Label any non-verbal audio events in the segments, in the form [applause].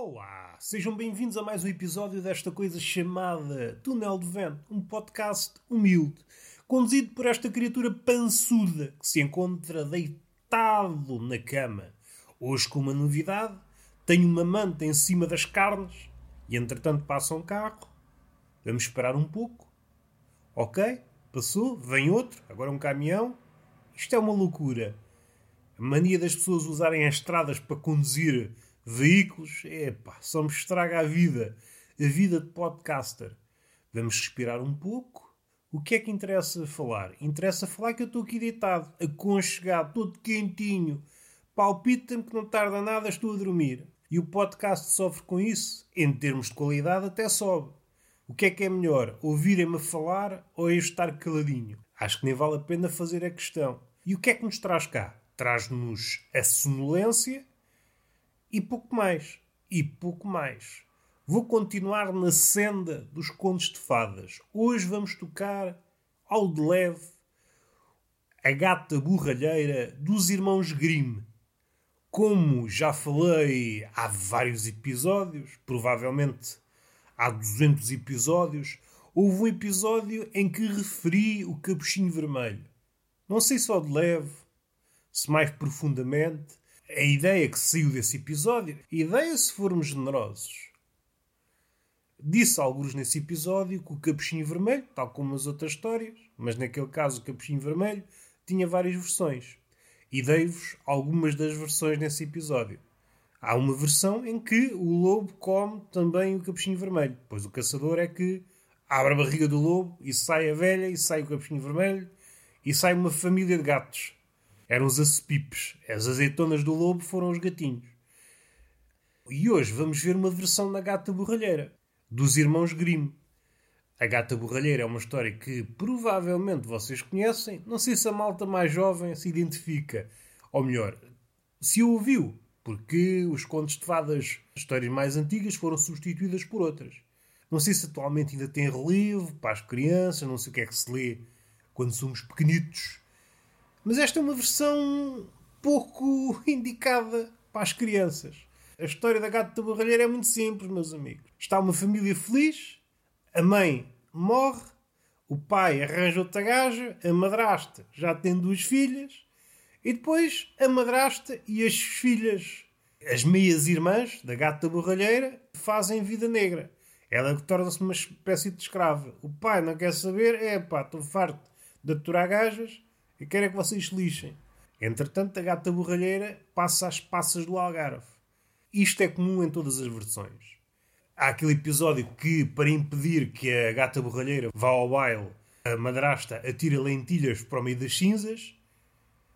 Olá, sejam bem-vindos a mais um episódio desta coisa chamada Túnel de Vento, um podcast humilde, conduzido por esta criatura pançuda que se encontra deitado na cama. Hoje, com uma novidade, tenho uma manta em cima das carnes e, entretanto, passa um carro. Vamos esperar um pouco. Ok, passou, vem outro, agora um caminhão. Isto é uma loucura. A mania das pessoas usarem as estradas para conduzir veículos, epá, só me estraga a vida. A vida de podcaster. Vamos respirar um pouco. O que é que interessa falar? Interessa falar que eu estou aqui deitado, aconchegado, todo quentinho. Palpita-me que não tarda nada, estou a dormir. E o podcast sofre com isso? Em termos de qualidade, até sobe. O que é que é melhor? Ouvirem-me falar ou eu estar caladinho? Acho que nem vale a pena fazer a questão. E o que é que nos traz cá? Traz-nos a sonolência e pouco mais. E pouco mais. Vou continuar na senda dos contos de fadas. Hoje vamos tocar ao de leve a gata borralheira dos irmãos Grimm. Como já falei há vários episódios, provavelmente há 200 episódios, houve um episódio em que referi o capuchinho vermelho. Não sei se ao de leve, se mais profundamente, a ideia que saiu desse episódio, ideia se formos generosos. Disse alguns nesse episódio que o capuchinho vermelho, tal como as outras histórias, mas naquele caso o capuchinho vermelho, tinha várias versões. E dei-vos algumas das versões nesse episódio. Há uma versão em que o lobo come também o capuchinho vermelho, pois o caçador é que abre a barriga do lobo e sai a velha e sai o capuchinho vermelho e sai uma família de gatos. Eram os acepipes. As azeitonas do lobo foram os gatinhos. E hoje vamos ver uma versão da gata borralheira, dos irmãos Grimm. A Gata Borralheira é uma história que provavelmente vocês conhecem. Não sei se a malta mais jovem se identifica. Ou melhor, se ouviu, porque os contos de fadas, histórias mais antigas, foram substituídas por outras. Não sei se atualmente ainda tem relevo para as crianças, não sei o que é que se lê quando somos pequenitos. Mas esta é uma versão pouco [laughs] indicada para as crianças. A história da Gata Borralheira é muito simples, meus amigos. Está uma família feliz, a mãe morre, o pai arranja outra gaja, a madrasta já tem duas filhas, e depois a madrasta e as filhas, as meias irmãs da gata borralheira, fazem vida negra. Ela torna-se uma espécie de escrava. O pai não quer saber, é pá, estou farto de aturar gajas e quero é que vocês lixem. Entretanto, a gata borralheira passa às passas do Algarve. Isto é comum em todas as versões. Há aquele episódio que, para impedir que a gata borralheira vá ao baile, a madrasta atira lentilhas para o meio das cinzas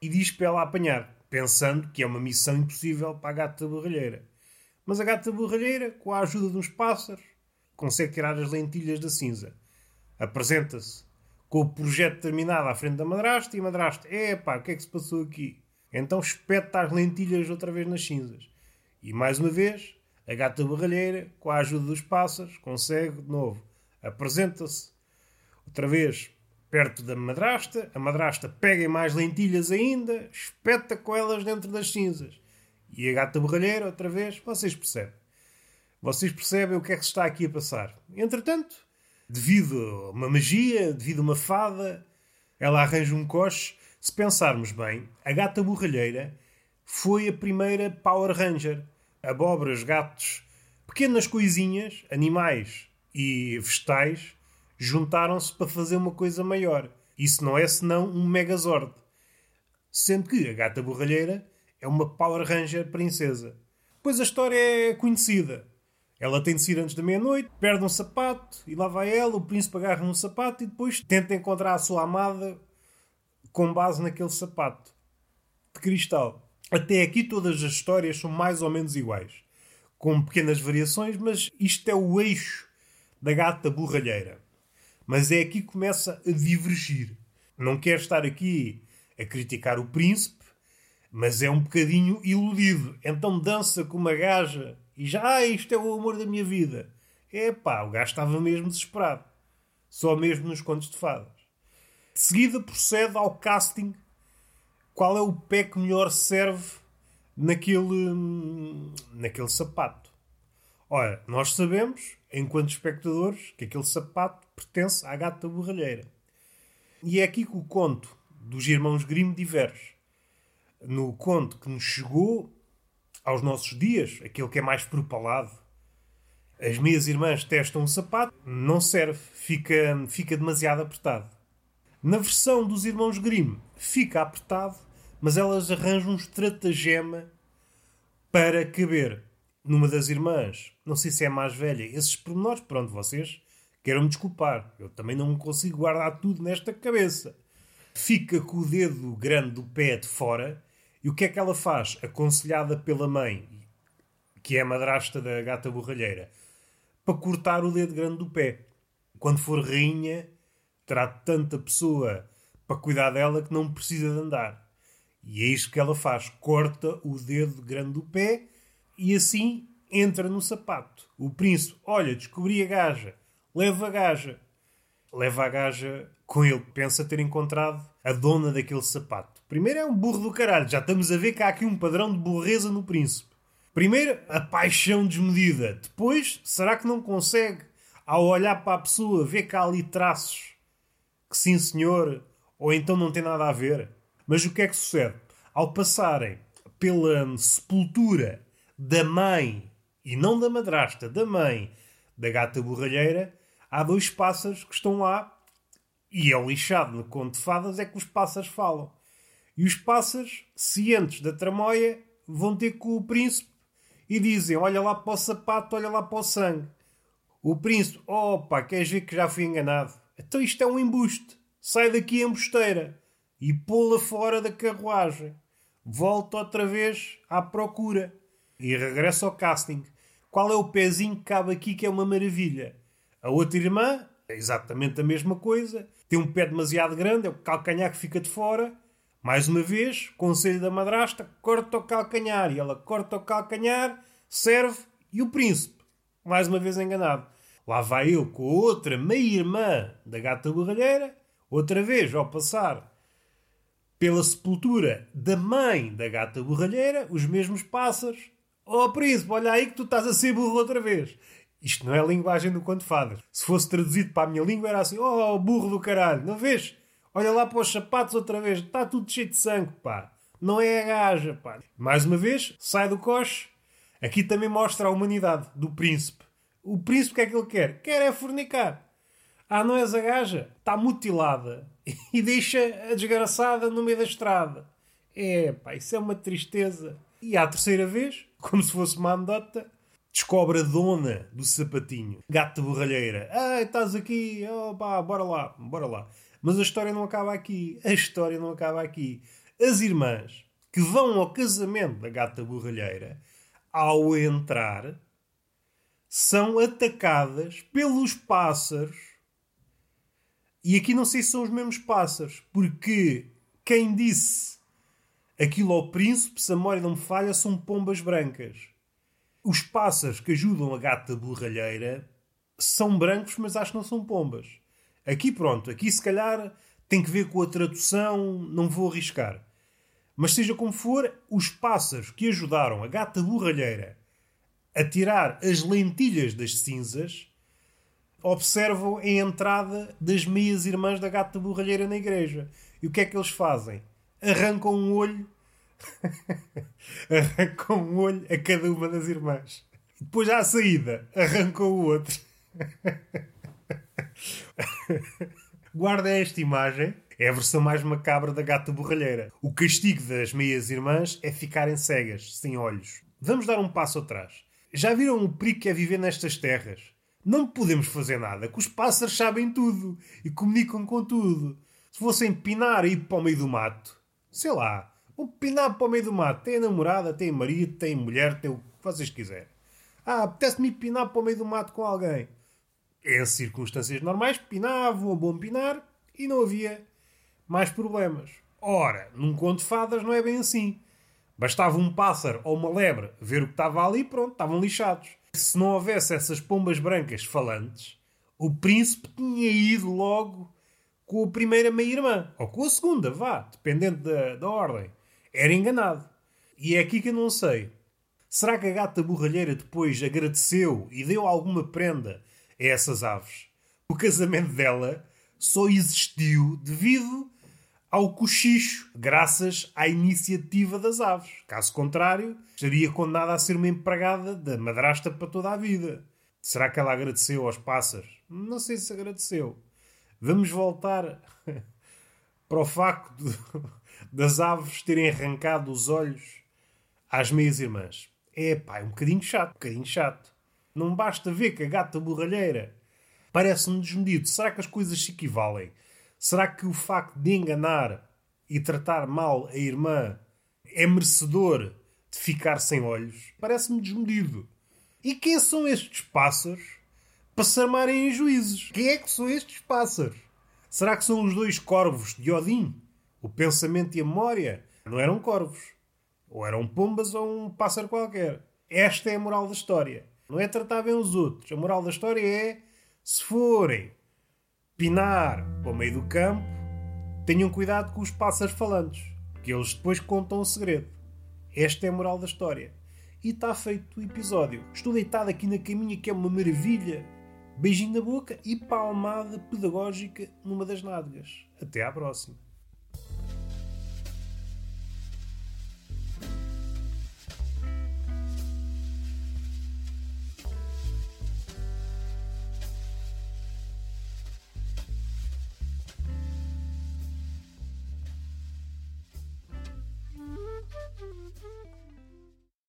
e diz para ela apanhar, pensando que é uma missão impossível para a gata borralheira. Mas a gata borralheira, com a ajuda de uns pássaros, consegue tirar as lentilhas da cinza. Apresenta-se com o projeto terminado à frente da madrasta e a madrasta, epá, o que é que se passou aqui? Então espeta as lentilhas outra vez nas cinzas. E mais uma vez, a gata borralheira, com a ajuda dos pássaros, consegue de novo. Apresenta-se outra vez perto da madrasta. A madrasta pega mais lentilhas ainda, espeta com elas dentro das cinzas. E a gata borralheira, outra vez, vocês percebem. Vocês percebem o que é que se está aqui a passar. Entretanto, devido a uma magia, devido a uma fada, ela arranja um coche. Se pensarmos bem, a gata borralheira foi a primeira Power Ranger abóboras, gatos, pequenas coisinhas, animais e vegetais, juntaram-se para fazer uma coisa maior. Isso não é senão um Megazord. Sendo que a gata borralheira é uma Power Ranger princesa. Pois a história é conhecida. Ela tem de sair antes da meia-noite, perde um sapato e lá vai ela, o príncipe agarra um sapato e depois tenta encontrar a sua amada com base naquele sapato de cristal. Até aqui todas as histórias são mais ou menos iguais, com pequenas variações, mas isto é o eixo da gata borralheira. Mas é aqui que começa a divergir. Não quero estar aqui a criticar o príncipe, mas é um bocadinho iludido. Então dança com uma gaja e já, ah, isto é o amor da minha vida. É pá, o gajo estava mesmo desesperado. Só mesmo nos contos de fadas. De seguida procede ao casting qual é o pé que melhor serve naquele, naquele sapato. Ora, nós sabemos, enquanto espectadores, que aquele sapato pertence à gata borralheira. E é aqui que o conto dos irmãos Grimm diverge. No conto que nos chegou aos nossos dias, aquele que é mais propalado, as minhas irmãs testam um sapato, não serve, fica, fica demasiado apertado. Na versão dos irmãos Grimm, fica apertado, mas elas arranjam um estratagema para caber numa das irmãs, não sei se é mais velha, esses pormenores, pronto, vocês queiram me desculpar. Eu também não consigo guardar tudo nesta cabeça. Fica com o dedo grande do pé de fora e o que é que ela faz? Aconselhada pela mãe, que é a madrasta da gata borralheira, para cortar o dedo grande do pé. Quando for rainha, terá tanta pessoa para cuidar dela que não precisa de andar. E é isto que ela faz: corta o dedo grande do pé e assim entra no sapato. O príncipe, olha, descobri a gaja, leva a gaja. Leva a gaja com ele, pensa ter encontrado a dona daquele sapato. Primeiro é um burro do caralho, já estamos a ver que há aqui um padrão de burreza no príncipe. Primeiro, a paixão desmedida. Depois, será que não consegue, ao olhar para a pessoa, ver que há ali traços que sim senhor, ou então não tem nada a ver? Mas o que é que sucede? Ao passarem pela sepultura da mãe, e não da madrasta, da mãe da gata borralheira, há dois pássaros que estão lá e é lixado no conto de fadas é que os pássaros falam. E os pássaros, cientes da tramóia, vão ter com o príncipe e dizem: Olha lá para o sapato, olha lá para o sangue. O príncipe: Opa, queres ver que já fui enganado? Então isto é um embuste. Sai daqui, embusteira. E pô-la fora da carruagem. Volta outra vez à procura e regressa ao casting. Qual é o pezinho que cabe aqui que é uma maravilha? A outra irmã é exatamente a mesma coisa. Tem um pé demasiado grande, é o calcanhar que fica de fora. Mais uma vez, conselho da madrasta, corta o calcanhar. E ela corta o calcanhar, serve, e o príncipe, mais uma vez enganado. Lá vai eu com a outra meia-irmã da gata borralheira, outra vez ao passar pela sepultura da mãe da gata borralheira, os mesmos pássaros, Oh príncipe, olha aí que tu estás a ser burro outra vez. Isto não é a linguagem do conto fadas. Se fosse traduzido para a minha língua era assim, oh burro do caralho, não vês? Olha lá para os sapatos outra vez, está tudo cheio de sangue, pá. Não é a gaja, pá. Mais uma vez, sai do coche. Aqui também mostra a humanidade do príncipe. O príncipe o que é que ele quer? Quer é fornicar. Ah, não és a gaja? Está mutilada. [laughs] E deixa a desgraçada no meio da estrada. É, pá, isso é uma tristeza. E à terceira vez, como se fosse uma anedota, descobre a dona do sapatinho, gata borralheira. Ai, estás aqui, oh, bora lá, bora lá. Mas a história não acaba aqui. A história não acaba aqui. As irmãs que vão ao casamento da gata borralheira, ao entrar, são atacadas pelos pássaros. E aqui não sei se são os mesmos pássaros, porque quem disse Aquilo ao príncipe, se a memória não me falha, são pombas brancas. Os pássaros que ajudam a gata borralheira são brancos, mas acho que não são pombas. Aqui pronto, aqui se calhar tem que ver com a tradução, não vou arriscar. Mas seja como for, os pássaros que ajudaram a gata borralheira a tirar as lentilhas das cinzas observam a entrada das meias irmãs da gata borralheira na igreja. E o que é que eles fazem? arrancam um olho [laughs] arrancam um olho a cada uma das irmãs. Depois à saída, arrancam o outro. [laughs] Guarda esta imagem. É a versão mais macabra da gata borralheira. O castigo das meias irmãs é ficarem cegas, sem olhos. Vamos dar um passo atrás. Já viram o perigo que é viver nestas terras? Não podemos fazer nada, que os pássaros sabem tudo e comunicam com tudo. Se fossem pinar e ir para o meio do mato, sei lá, vão pinar para o meio do mato. Tem namorada, tem marido, tem mulher, tem o que vocês quiserem. Ah, apetece-me pinar para o meio do mato com alguém. Em circunstâncias normais, pinavam, bom pinar e não havia mais problemas. Ora, num conto de fadas não é bem assim. Bastava um pássaro ou uma lebre ver o que estava ali pronto, estavam lixados. Se não houvesse essas pombas brancas falantes, o príncipe tinha ido logo com a primeira meia-irmã, ou com a segunda, vá, dependendo da, da ordem. Era enganado. E é aqui que eu não sei Será que a gata borralheira depois agradeceu e deu alguma prenda a essas aves? O casamento dela só existiu devido ao cochicho, graças à iniciativa das aves. Caso contrário, estaria condenada a ser uma empregada da madrasta para toda a vida. Será que ela agradeceu aos pássaros? Não sei se agradeceu. Vamos voltar [laughs] para o facto de, das aves terem arrancado os olhos às meias irmãs. É pá, é um bocadinho chato, um bocadinho chato. Não basta ver que a gata borralheira parece-me desmedido. Será que as coisas se equivalem? Será que o facto de enganar e tratar mal a irmã é merecedor de ficar sem olhos? Parece-me desmedido. E quem são estes pássaros para se armarem em juízes? Quem é que são estes pássaros? Será que são os dois corvos de Odin? O pensamento e a memória? Não eram corvos. Ou eram pombas ou um pássaro qualquer. Esta é a moral da história. Não é tratar bem os outros. A moral da história é: se forem pinar para o meio do campo, tenham cuidado com os pássaros falantes, que eles depois contam o segredo. Esta é a moral da história. E está feito o episódio. Estou deitado aqui na caminha, que é uma maravilha. Beijinho na boca e palmada pedagógica numa das nádegas. Até à próxima.